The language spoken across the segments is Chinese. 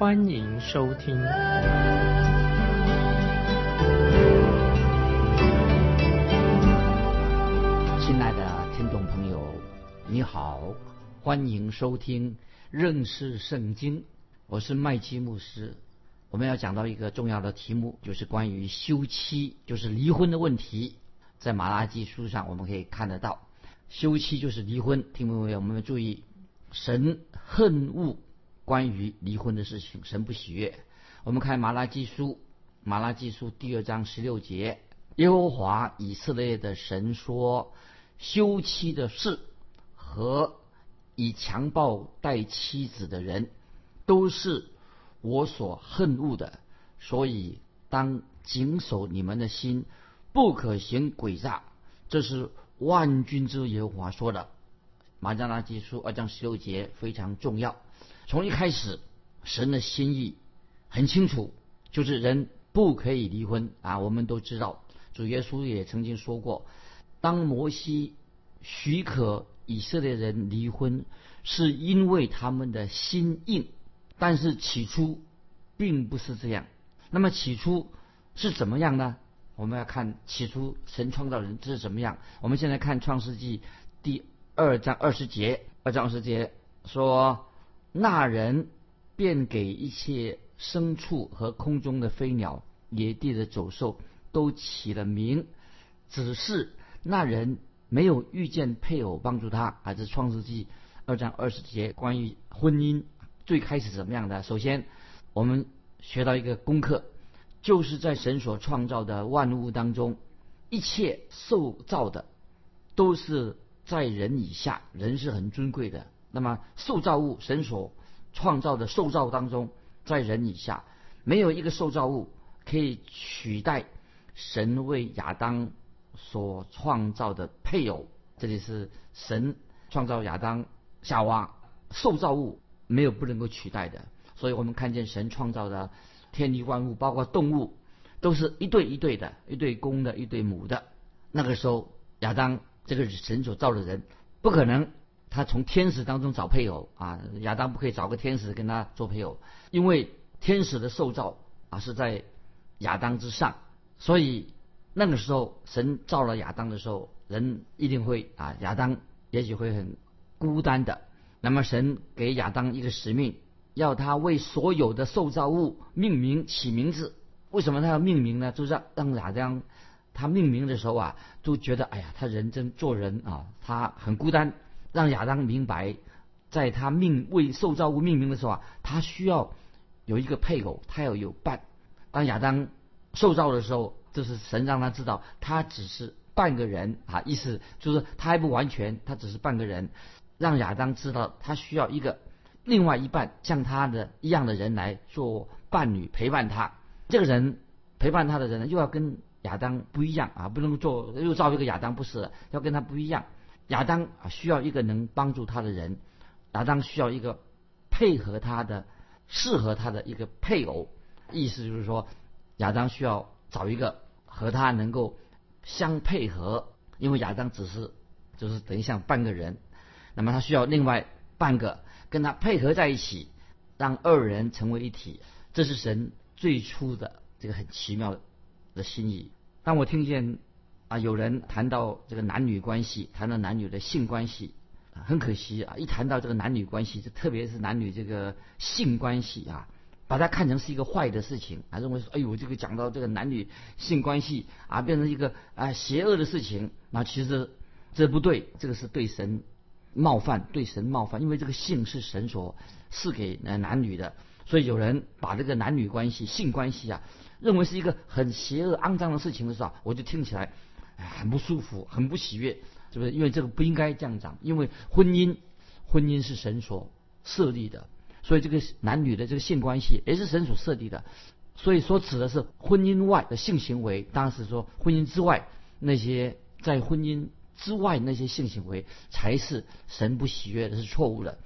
欢迎收听。亲爱的听众朋友，你好，欢迎收听认识圣经。我是麦基牧师。我们要讲到一个重要的题目，就是关于休妻，就是离婚的问题。在马拉基书上，我们可以看得到，休妻就是离婚。听众朋友，我们注意，神恨恶关于离婚的事情，神不喜悦。我们看马拉基书，马拉基书第二章十六节，耶和华以色列的神说：休妻的事和以强暴待妻子的人，都是我所恨恶的，所以当谨守你们的心。不可行诡诈，这是万军之耶和华说的。马加拉基书二章十六节非常重要。从一开始，神的心意很清楚，就是人不可以离婚啊。我们都知道，主耶稣也曾经说过，当摩西许可以色列人离婚，是因为他们的心硬。但是起初并不是这样。那么起初是怎么样呢？我们要看起初神创造人这是怎么样？我们现在看创世纪第二章二十节，二章二十节说，那人便给一切牲畜和空中的飞鸟、野地的走兽都起了名，只是那人没有遇见配偶帮助他。还是创世纪二章二十节关于婚姻最开始怎么样的？首先，我们学到一个功课。就是在神所创造的万物当中，一切受造的都是在人以下，人是很尊贵的。那么受造物，神所创造的受造当中，在人以下，没有一个受造物可以取代神为亚当所创造的配偶。这里是神创造亚当、夏娃，受造物没有不能够取代的。所以我们看见神创造的。天地万物，包括动物，都是一对一对的，一对公的，一对母的。那个时候，亚当这个神所造的人，不可能他从天使当中找配偶啊。亚当不可以找个天使跟他做配偶，因为天使的受造啊是在亚当之上，所以那个时候神造了亚当的时候，人一定会啊，亚当也许会很孤单的。那么神给亚当一个使命。要他为所有的受造物命名起名字，为什么他要命名呢？就是让亚当他命名的时候啊，都觉得哎呀，他人真做人啊，他很孤单。让亚当明白，在他命为受造物命名的时候啊，他需要有一个配偶，他要有伴。当亚当受造的时候，就是神让他知道，他只是半个人啊，意思就是他还不完全，他只是半个人。让亚当知道，他需要一个。另外一半像他的一样的人来做伴侣陪伴他，这个人陪伴他的人呢，又要跟亚当不一样啊，不能做又造一个亚当不是，要跟他不一样。亚当啊需要一个能帮助他的人，亚当需要一个配合他的、适合他的一个配偶。意思就是说，亚当需要找一个和他能够相配合，因为亚当只是就是等于像半个人，那么他需要另外半个。跟他配合在一起，让二人成为一体，这是神最初的这个很奇妙的心意。当我听见啊有人谈到这个男女关系，谈到男女的性关系，很可惜啊，一谈到这个男女关系，就特别是男女这个性关系啊，把它看成是一个坏的事情啊，认为说哎呦这个讲到这个男女性关系啊，变成一个啊邪恶的事情，那其实这不对，这个是对神。冒犯对神冒犯，因为这个性是神所赐给呃男女的，所以有人把这个男女关系、性关系啊，认为是一个很邪恶、肮脏的事情的时候，我就听起来很不舒服、很不喜悦，是不是？因为这个不应该这样讲，因为婚姻，婚姻是神所设立的，所以这个男女的这个性关系也是神所设立的。所以说指的是婚姻外的性行为，当时说婚姻之外那些在婚姻之外那些性行为才是神不喜悦的，是错误的。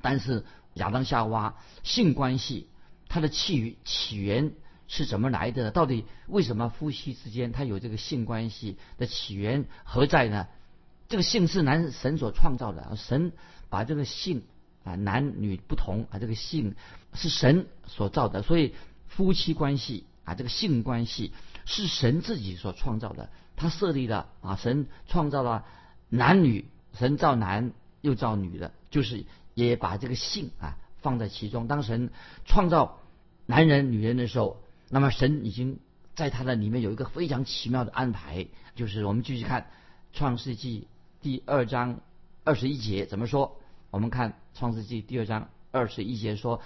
但是亚当夏娃性关系，它的起起源是怎么来的？到底为什么夫妻之间他有这个性关系的起源何在呢？这个性是男神所创造的，神把这个性啊男女不同啊，这个性是神所造的，所以。夫妻关系啊，这个性关系是神自己所创造的，他设立的啊，神创造了男女，神造男又造女的，就是也把这个性啊放在其中。当神创造男人、女人的时候，那么神已经在他的里面有一个非常奇妙的安排，就是我们继续看创世纪第二章二十一节怎么说？我们看创世纪第二章二十一节说，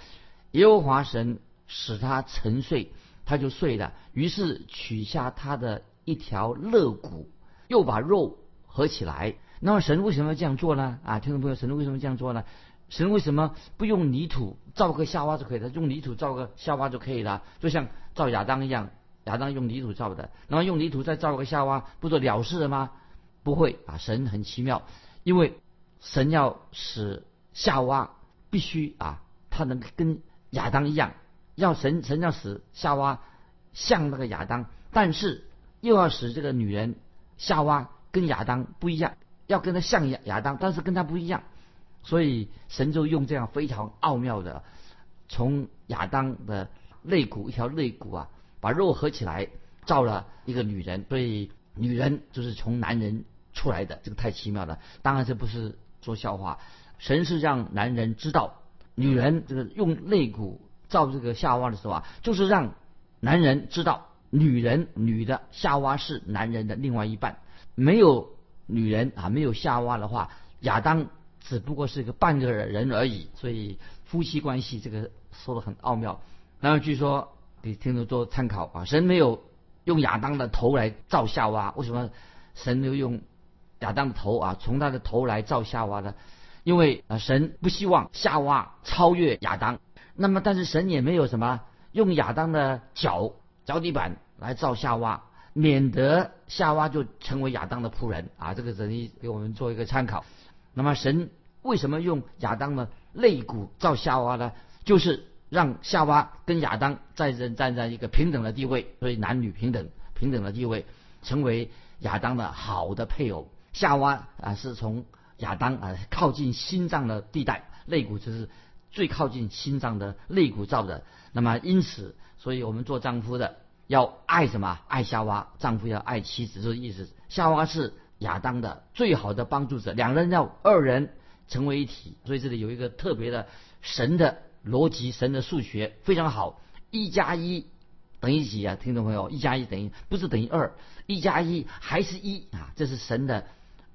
耶和华神。使他沉睡，他就睡了。于是取下他的一条肋骨，又把肉合起来。那么神为什么要这样做呢？啊，听众朋友，神为什么这样做呢？神为什么？不用泥土造个夏娃就可以了？用泥土造个夏娃就可以了，就像造亚当一样，亚当用泥土造的，然后用泥土再造个夏娃，不就了事了吗？不会。啊，神很奇妙，因为神要使夏娃必须啊，他能跟亚当一样。要神神要使夏娃像那个亚当，但是又要使这个女人夏娃跟亚当不一样，要跟他像亚亚当，但是跟他不一样，所以神就用这样非常奥妙的，从亚当的肋骨一条肋骨啊，把肉合起来造了一个女人，所以女人就是从男人出来的，这个太奇妙了。当然这不是说笑话，神是让男人知道，女人这个用肋骨。造这个夏娃的时候啊，就是让男人知道，女人女的夏娃是男人的另外一半。没有女人啊，没有夏娃的话，亚当只不过是个半个人而已。所以夫妻关系这个说的很奥妙。然后据说给听众做参考啊，神没有用亚当的头来造夏娃，为什么神没有用亚当的头啊？从他的头来造夏娃呢？因为啊，神不希望夏娃超越亚当。那么，但是神也没有什么用亚当的脚脚底板来造夏娃，免得夏娃就成为亚当的仆人啊！这个等于给我们做一个参考。那么，神为什么用亚当的肋骨造夏娃呢？就是让夏娃跟亚当在人站在一个平等的地位，所以男女平等平等的地位，成为亚当的好的配偶。夏娃啊，是从亚当啊靠近心脏的地带，肋骨就是。最靠近心脏的肋骨造的，那么因此，所以我们做丈夫的要爱什么？爱夏娃，丈夫要爱妻子，这个意思。夏娃是亚当的最好的帮助者，两人要二人成为一体。所以这里有一个特别的神的逻辑，神的数学非常好。一加一等于几啊？听众朋友，一加一等于不是等于二，一加一还是一啊？这是神的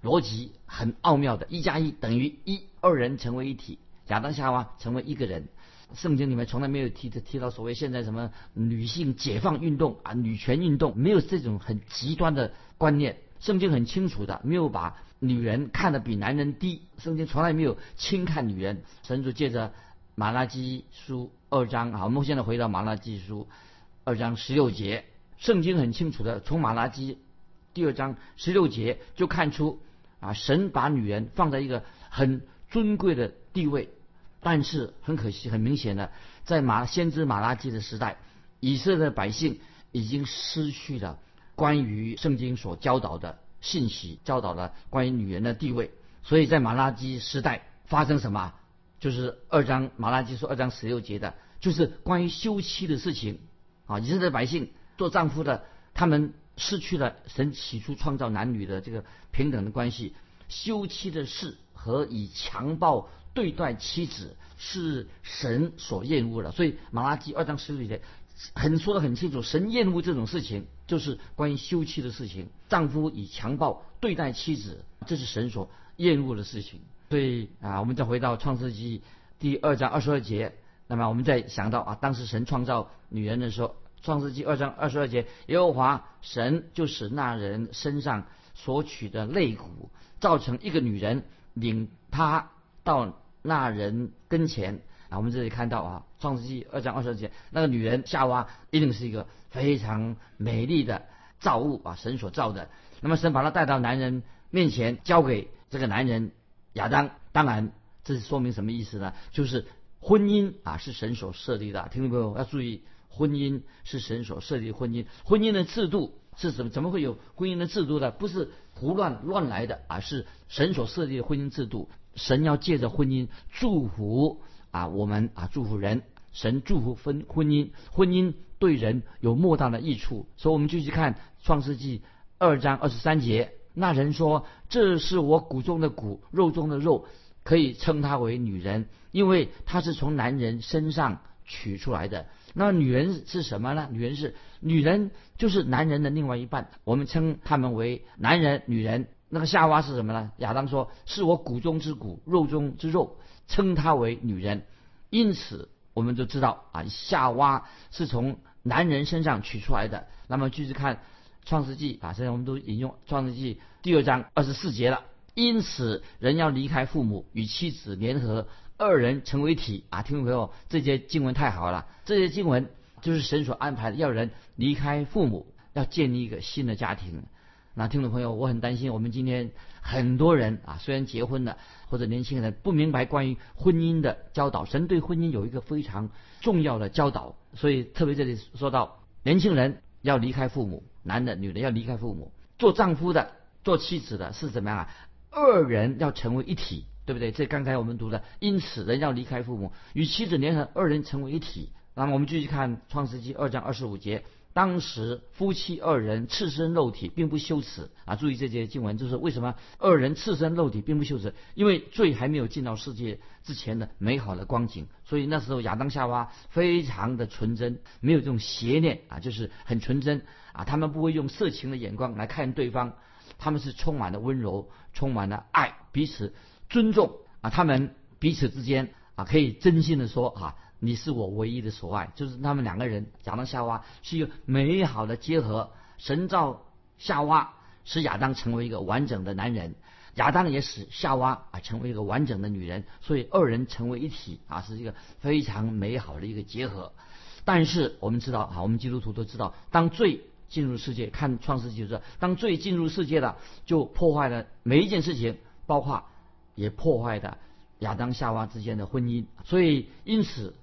逻辑，很奥妙的。一加一等于一，二人成为一体。亚当夏娃成为一个人，圣经里面从来没有提提到所谓现在什么女性解放运动啊、女权运动，没有这种很极端的观念。圣经很清楚的，没有把女人看得比男人低。圣经从来没有轻看女人。神主借着马拉基书二章啊，我们现在回到马拉基书二章十六节，圣经很清楚的，从马拉基第二章十六节就看出啊，神把女人放在一个很尊贵的地位。但是很可惜，很明显的，在马先知马拉基的时代，以色列百姓已经失去了关于圣经所教导的信息，教导了关于女人的地位。所以在马拉基时代发生什么？就是二章马拉基说二章十六节的，就是关于休妻的事情。啊，以色列百姓做丈夫的，他们失去了神起初创造男女的这个平等的关系，休妻的事和以强暴。对待妻子是神所厌恶的，所以马拉基二章十六节很说的很清楚，神厌恶这种事情，就是关于休妻的事情。丈夫以强暴对待妻子，这是神所厌恶的事情。所以啊，我们再回到创世纪第二章二十二节，那么我们再想到啊，当时神创造女人的时候，创世纪二章二十二节，耶和华神就使那人身上所取的肋骨造成一个女人，领她到。那人跟前，啊，我们这里看到啊，《创世纪》二章二十节，那个女人夏娃一定是一个非常美丽的造物啊，神所造的。那么神把她带到男人面前，交给这个男人亚当。当然，这是说明什么意思呢？就是婚姻啊，是神所设立的。听众朋友要注意，婚姻是神所设立的婚姻。婚姻的制度是怎么？怎么会有婚姻的制度呢？不是胡乱乱来的，而是神所设立的婚姻制度。神要借着婚姻祝福啊，我们啊祝福人，神祝福婚婚姻，婚姻对人有莫大的益处。所以，我们继续看创世纪二章二十三节，那人说：“这是我骨中的骨，肉中的肉，可以称她为女人，因为她是从男人身上取出来的。”那女人是什么呢？女人是女人，就是男人的另外一半。我们称他们为男人、女人。那个夏娃是什么呢？亚当说：“是我骨中之骨，肉中之肉，称她为女人。”因此，我们就知道啊，夏娃是从男人身上取出来的。那么，继续看《创世纪》啊，现在我们都引用《创世纪》第二章二十四节了。因此，人要离开父母，与妻子联合，二人成为体啊！听众朋友，这些经文太好了，这些经文就是神所安排的，要人离开父母，要建立一个新的家庭。那听众朋友，我很担心，我们今天很多人啊，虽然结婚了，或者年轻人不明白关于婚姻的教导。神对婚姻有一个非常重要的教导，所以特别这里说到，年轻人要离开父母，男的、女的要离开父母，做丈夫的、做妻子的是怎么样啊？二人要成为一体，对不对？这刚才我们读的，因此人要离开父母，与妻子联合，二人成为一体。那么我们继续看创世纪二章二十五节。当时夫妻二人赤身肉体，并不羞耻啊！注意这节经文，就是为什么二人赤身肉体并不羞耻？因为罪还没有进到世界之前的美好的光景，所以那时候亚当夏娃非常的纯真，没有这种邪念啊，就是很纯真啊。他们不会用色情的眼光来看对方，他们是充满了温柔，充满了爱，彼此尊重啊。他们彼此之间啊，可以真心的说啊。你是我唯一的所爱，就是他们两个人亚当夏娃是一个美好的结合。神造夏娃，使亚当成为一个完整的男人，亚当也使夏娃啊成为一个完整的女人，所以二人成为一体啊，是一个非常美好的一个结合。但是我们知道啊，我们基督徒都知道，当罪进入世界，看创世纪就是，当罪进入世界了，就破坏了每一件事情，包括也破坏的亚当夏娃之间的婚姻，所以因此。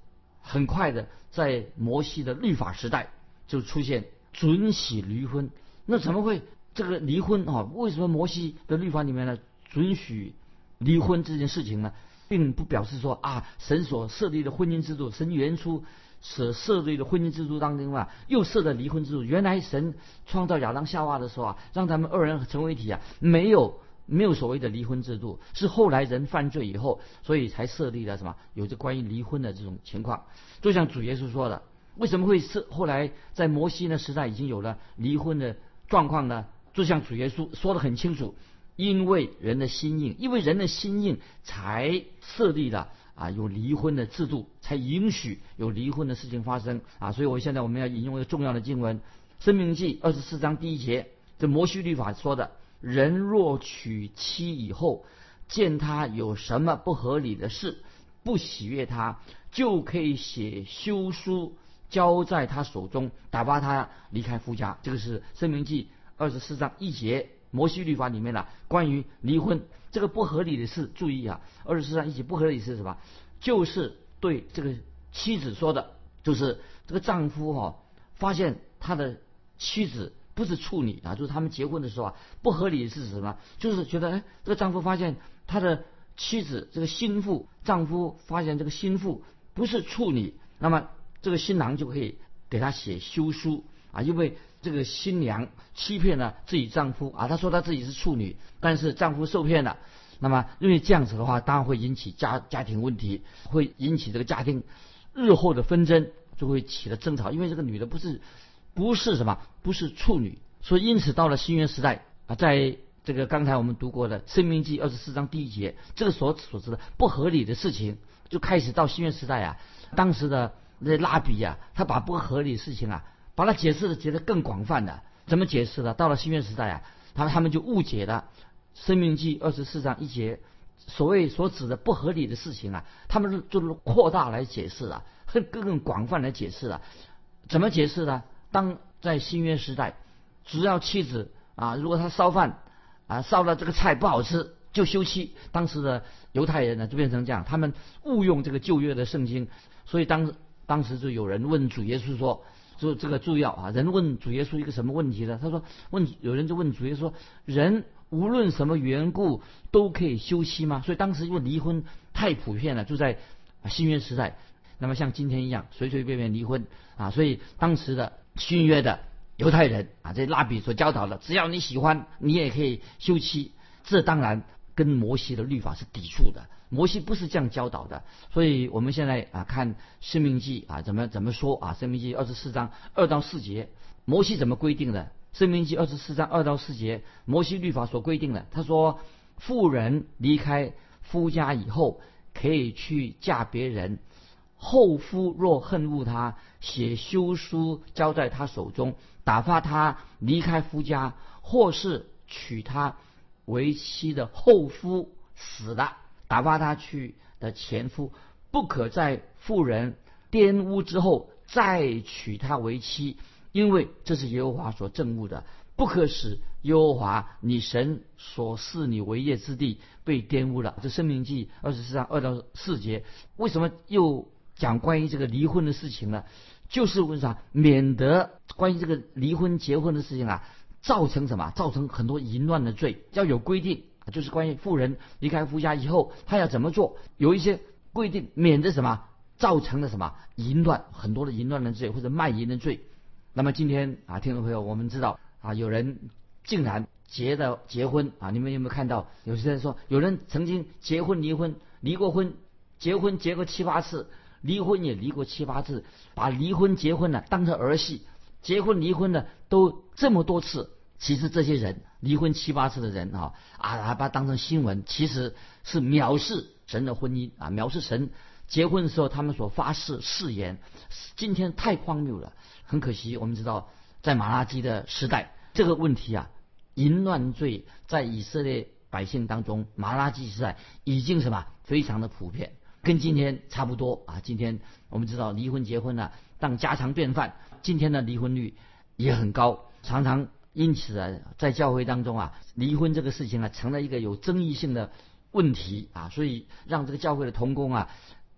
很快的，在摩西的律法时代就出现准许离婚。那怎么会这个离婚啊？为什么摩西的律法里面呢准许离婚这件事情呢？并不表示说啊，神所设立的婚姻制度，神原初所设立的婚姻制度当中啊，又设了离婚制度。原来神创造亚当夏娃的时候啊，让他们二人成为一体啊，没有。没有所谓的离婚制度，是后来人犯罪以后，所以才设立了什么？有着关于离婚的这种情况。就像主耶稣说的，为什么会是？后来在摩西那时代已经有了离婚的状况呢？就像主耶稣说的很清楚，因为人的心硬，因为人的心硬才设立了啊有离婚的制度，才允许有离婚的事情发生啊。所以我现在我们要引用一个重要的经文，《生命记》二十四章第一节，这摩西律法说的。人若娶妻以后，见他有什么不合理的事，不喜悦他，就可以写休书交在他手中，打发他离开夫家。这个是《生命记》二十四章一节摩西律法里面的关于离婚这个不合理的事。注意啊，二十四章一节不合理是什么？就是对这个妻子说的，就是这个丈夫哈，发现他的妻子。不是处女啊，就是他们结婚的时候啊，不合理是什么？就是觉得哎，这个丈夫发现他的妻子这个心腹，丈夫发现这个心腹不是处女，那么这个新郎就可以给他写休书啊，因为这个新娘欺骗了自己丈夫啊，她说她自己是处女，但是丈夫受骗了，那么因为这样子的话，当然会引起家家庭问题，会引起这个家庭日后的纷争，就会起了争吵，因为这个女的不是。不是什么，不是处女，所以因此到了新约时代啊，在这个刚才我们读过的《生命记》二十四章第一节，这个所所指的不合理的事情，就开始到新约时代啊。当时的那拉比啊，他把不合理事情啊，把它解释的解得更广泛的。怎么解释的？到了新约时代啊，他他们就误解了《生命记》二十四章一节，所谓所指的不合理的事情啊，他们是就是扩大来解释了，更更广泛来解释了。怎么解释呢？当在新约时代，只要妻子啊，如果他烧饭啊烧了这个菜不好吃，就休妻。当时的犹太人呢就变成这样，他们误用这个旧约的圣经，所以当当时就有人问主耶稣说：“就这个注意啊，人问主耶稣一个什么问题呢？他说问有人就问主耶稣说：人无论什么缘故都可以休妻吗？所以当时因为离婚太普遍了，就在新约时代。那么像今天一样随随便便离婚啊，所以当时的新约的犹太人啊，这拉比所教导的，只要你喜欢，你也可以休妻。这当然跟摩西的律法是抵触的。摩西不是这样教导的。所以我们现在啊看生命记啊怎么怎么说啊？生命记二十四章二到四节，摩西怎么规定的？生命记二十四章二到四节，摩西律法所规定的，他说妇人离开夫家以后，可以去嫁别人。后夫若恨恶他，写休书交在他手中，打发他离开夫家，或是娶他为妻的后夫死了，打发他去的前夫，不可在妇人玷污之后再娶她为妻，因为这是耶和华所憎恶的，不可使耶和华你神所赐你为业之地被玷污了。这生命记二十四章二到四节，为什么又？讲关于这个离婚的事情呢，就是为啥免得关于这个离婚结婚的事情啊，造成什么？造成很多淫乱的罪，要有规定，就是关于富人离开夫家以后，他要怎么做？有一些规定，免得什么造成了什么淫乱，很多的淫乱的罪或者卖淫的罪。那么今天啊，听众朋友，我们知道啊，有人竟然结的结婚啊，你们有没有看到？有些人说，有人曾经结婚离婚，离过婚，结婚结过七八次。离婚也离过七八次，把离婚结婚呢当成儿戏，结婚离婚呢都这么多次。其实这些人离婚七八次的人啊啊，还把当成新闻，其实是藐视神的婚姻啊，藐视神结婚的时候他们所发誓誓言。今天太荒谬了，很可惜。我们知道在马拉基的时代，这个问题啊，淫乱罪在以色列百姓当中，马拉基时代已经什么非常的普遍。跟今天差不多啊！今天我们知道离婚结婚呢当家常便饭，今天的离婚率也很高，常常因此啊，在教会当中啊，离婚这个事情啊，成了一个有争议性的问题啊，所以让这个教会的同工啊，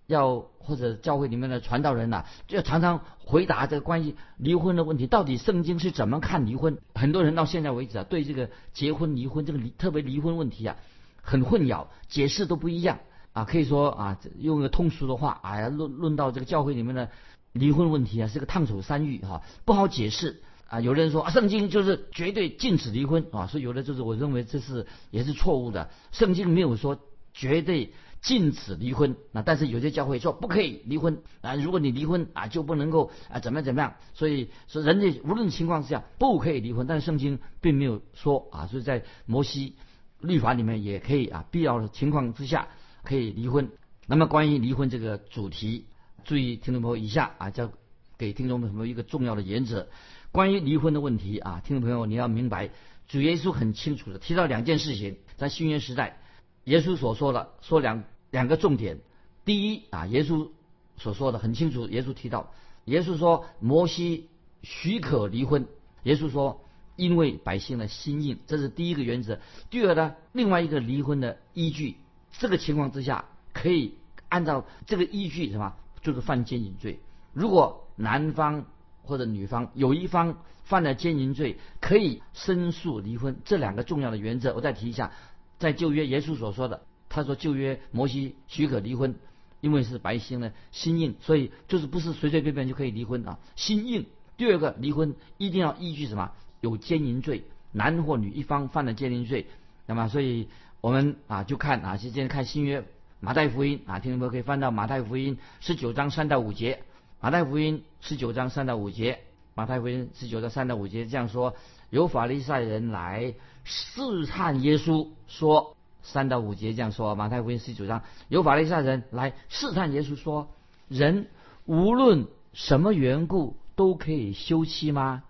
要或者教会里面的传道人呐，就要常常回答这个关于离婚的问题，到底圣经是怎么看离婚？很多人到现在为止啊，对这个结婚离婚这个离特别离婚问题啊，很混淆，解释都不一样。啊，可以说啊，用一个通俗的话，哎呀，论论到这个教会里面的离婚问题啊，是个烫手山芋哈，不好解释啊。有的人说啊，圣经就是绝对禁止离婚啊，所以有的就是我认为这是也是错误的，圣经没有说绝对禁止离婚啊，但是有些教会说不可以离婚啊，如果你离婚啊，就不能够啊怎么样怎么样，所以说人家无论情况之下不可以离婚，但是圣经并没有说啊，所以在摩西律法里面也可以啊，必要的情况之下。可以离婚。那么关于离婚这个主题，注意听众朋友以下啊，叫给听众朋友一个重要的原则。关于离婚的问题啊，听众朋友你要明白，主耶稣很清楚的提到两件事情，在新约时代，耶稣所说的说两两个重点。第一啊，耶稣所说的很清楚，耶稣提到，耶稣说摩西许可离婚，耶稣说因为百姓的心硬，这是第一个原则。第二呢，另外一个离婚的依据。这个情况之下，可以按照这个依据什么，就是犯奸淫罪。如果男方或者女方有一方犯了奸淫罪，可以申诉离婚。这两个重要的原则，我再提一下。在旧约耶稣所说的，他说旧约摩西许可离婚，因为是白心呢心硬，所以就是不是随随便便就可以离婚啊，心硬。第二个离婚一定要依据什么？有奸淫罪，男或女一方犯了奸淫罪，那么所以。我们啊，就看啊，今天看新约马太福音啊，听众朋友可以翻到马太福音十九章三到五节。马太福音十九章三到五节，马太福音十九章三到五节这样说：有法利赛人来试探耶稣，说三到五节这样说。马太福音十九章有法利赛人来试探耶稣，说人无论什么缘故都可以休妻吗？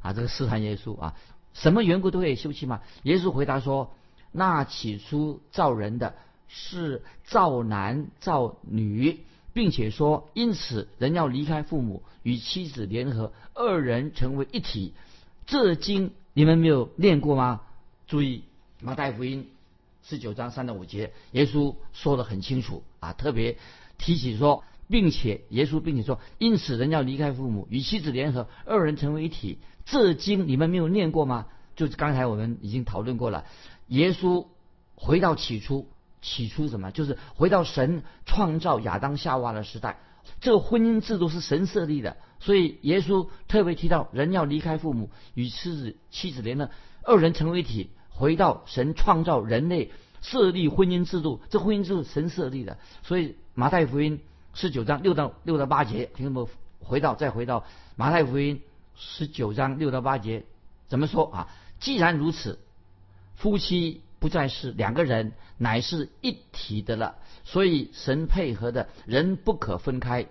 啊，这个试探耶稣啊，什么缘故都可以休妻吗？耶稣回答说。那起初造人的是造男造女，并且说，因此人要离开父母，与妻子联合，二人成为一体。这经你们没有念过吗？注意马太福音十九章三到五节，耶稣说的很清楚啊，特别提起说，并且耶稣并且说，因此人要离开父母，与妻子联合，二人成为一体。这经你们没有念过吗？就是刚才我们已经讨论过了，耶稣回到起初，起初什么？就是回到神创造亚当夏娃的时代，这个婚姻制度是神设立的，所以耶稣特别提到人要离开父母，与妻子妻子连了，二人成为一体，回到神创造人类设立婚姻制度，这婚姻制度神设立的，所以马太福音十九章六到六到八节，听众们回到再回到马太福音十九章六到八节怎么说？啊？既然如此，夫妻不再是两个人，乃是一体的了。所以神配合的人不可分开。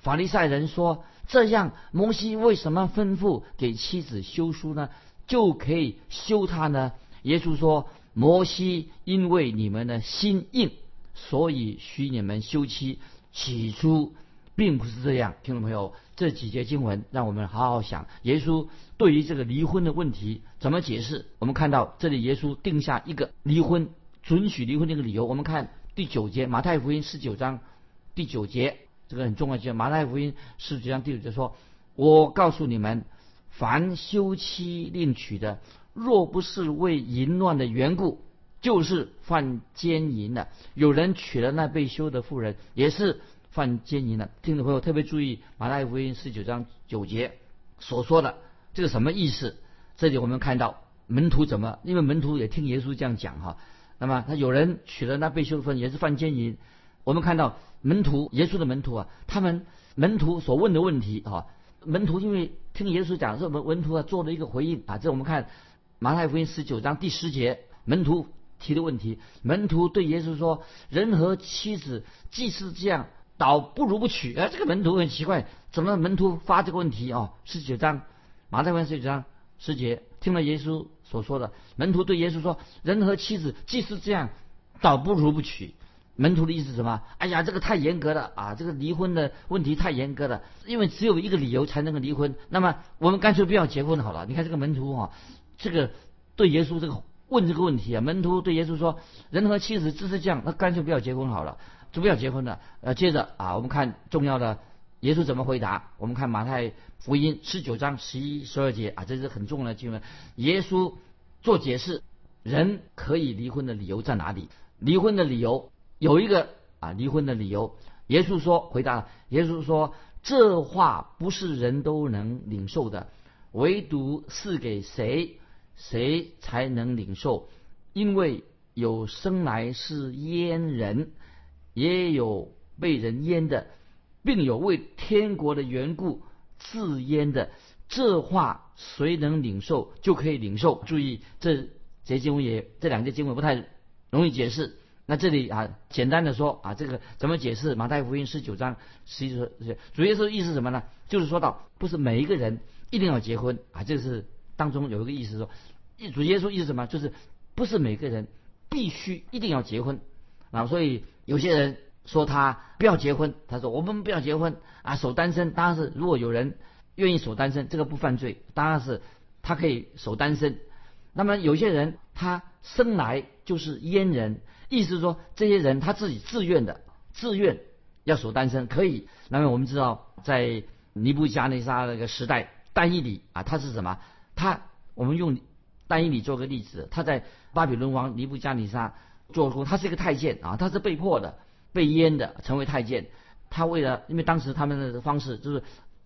法利赛人说：“这样，摩西为什么吩咐给妻子休书呢？就可以休他呢？”耶稣说：“摩西因为你们的心硬，所以许你们休妻。起初并不是这样。”听众朋友。这几节经文让我们好好想，耶稣对于这个离婚的问题怎么解释？我们看到这里，耶稣定下一个离婚、准许离婚的一个理由。我们看第九节，马太福音十九章第九节，这个很重要。节。马太福音十九章第九节说：“我告诉你们，凡休妻另娶的，若不是为淫乱的缘故，就是犯奸淫的。有人娶了那被休的妇人，也是。”犯奸淫的听众朋友特别注意，马太福音十九章九节所说的这个什么意思？这里我们看到门徒怎么，因为门徒也听耶稣这样讲哈。那么他有人娶了那被休的妇人，也是犯奸淫。我们看到门徒耶稣的门徒啊，他们门徒所问的问题啊，门徒因为听耶稣讲，说门门徒啊做了一个回应啊。这我们看马太福音十九章第十节，门徒提的问题，门徒对耶稣说：“人和妻子既是这样。”倒不如不娶，哎，这个门徒很奇怪，怎么门徒发这个问题哦？十九章，马太福十九章十节，听了耶稣所说的，门徒对耶稣说：“人和妻子既是这样，倒不如不娶。”门徒的意思是什么？哎呀，这个太严格了啊！这个离婚的问题太严格了，因为只有一个理由才能够离婚。那么我们干脆不要结婚好了。你看这个门徒啊，这个对耶稣这个问这个问题啊，门徒对耶稣说：“人和妻子既是这样，那干脆不要结婚好了。”就不要结婚了。呃，接着啊，我们看重要的耶稣怎么回答。我们看马太福音十九章十一、十二节啊，这是很重要的经文。耶稣做解释，人可以离婚的理由在哪里？离婚的理由有一个啊，离婚的理由。耶稣说，回答耶稣说，这话不是人都能领受的，唯独是给谁，谁才能领受？因为有生来是阉人。也有被人淹的，并有为天国的缘故自淹的。这话谁能领受，就可以领受。注意，这节经文也这两节经文不太容易解释。那这里啊，简单的说啊，这个怎么解释？马太福音十九章十一说，主耶稣意思什么呢？就是说到，不是每一个人一定要结婚啊。这是当中有一个意思说，主耶稣意思什么？就是不是每个人必须一定要结婚啊。所以。有些人说他不要结婚，他说我们不要结婚啊，守单身。当然是如果有人愿意守单身，这个不犯罪，当然是他可以守单身。那么有些人他生来就是阉人，意思是说这些人他自己自愿的，自愿要守单身可以。那么我们知道在尼布加内沙那个时代，但以理啊，他是什么？他我们用但以理做个例子，他在巴比伦王尼布加尼沙。做工，他是一个太监啊，他是被迫的、被阉的成为太监。他为了，因为当时他们的方式就是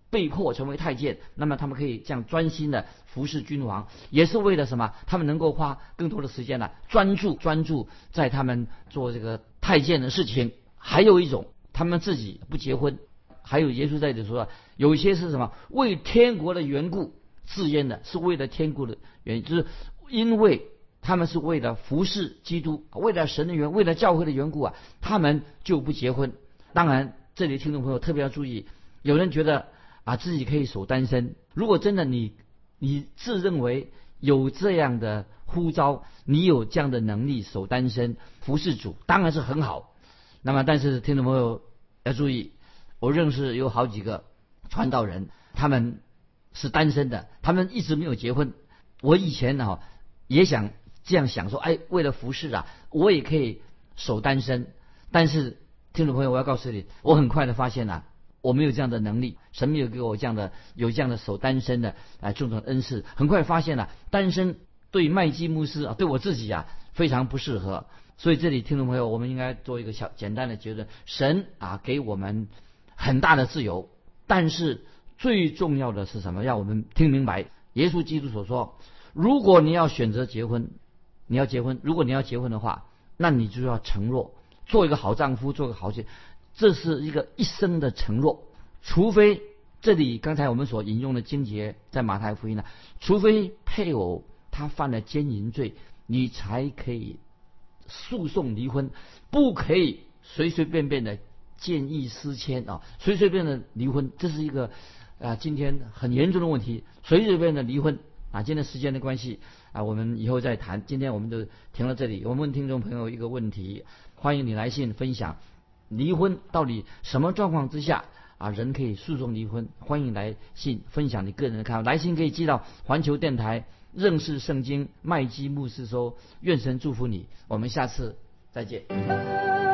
被迫成为太监，那么他们可以这样专心的服侍君王，也是为了什么？他们能够花更多的时间呢，专注专注在他们做这个太监的事情。还有一种，他们自己不结婚。还有耶稣在这里说，有一些是什么？为天国的缘故自阉的，是为了天国的原因，就是因为。他们是为了服侍基督，为了神的缘，为了教会的缘故啊，他们就不结婚。当然，这里听众朋友特别要注意，有人觉得啊自己可以守单身。如果真的你你自认为有这样的呼召，你有这样的能力守单身服侍主，当然是很好。那么，但是听众朋友要注意，我认识有好几个传道人，他们是单身的，他们一直没有结婚。我以前呢也想这样想说，哎，为了服侍啊，我也可以守单身。但是听众朋友，我要告诉你，我很快的发现啊。我没有这样的能力，神没有给我这样的有这样的守单身的啊这种恩赐。很快发现了单身对麦基牧师啊，对我自己啊非常不适合。所以这里听众朋友，我们应该做一个小简单的结论：神啊给我们很大的自由，但是最重要的是什么？让我们听明白耶稣基督所说：如果你要选择结婚，你要结婚，如果你要结婚的话，那你就要承诺做一个好丈夫，做个好妻。这是一个一生的承诺，除非这里刚才我们所引用的经节在马太福音呢，除非配偶他犯了奸淫罪，你才可以诉讼离婚，不可以随随便便的见异思迁啊，随随便的离婚，这是一个啊今天很严重的问题，随随便的离婚啊，今天时间的关系啊，我们以后再谈，今天我们就停到这里。我们问听众朋友一个问题，欢迎你来信分享。离婚到底什么状况之下啊人可以诉讼离婚？欢迎来信分享你个人的看法。来信可以寄到环球电台认识圣经麦基牧师说，愿神祝福你。我们下次再见。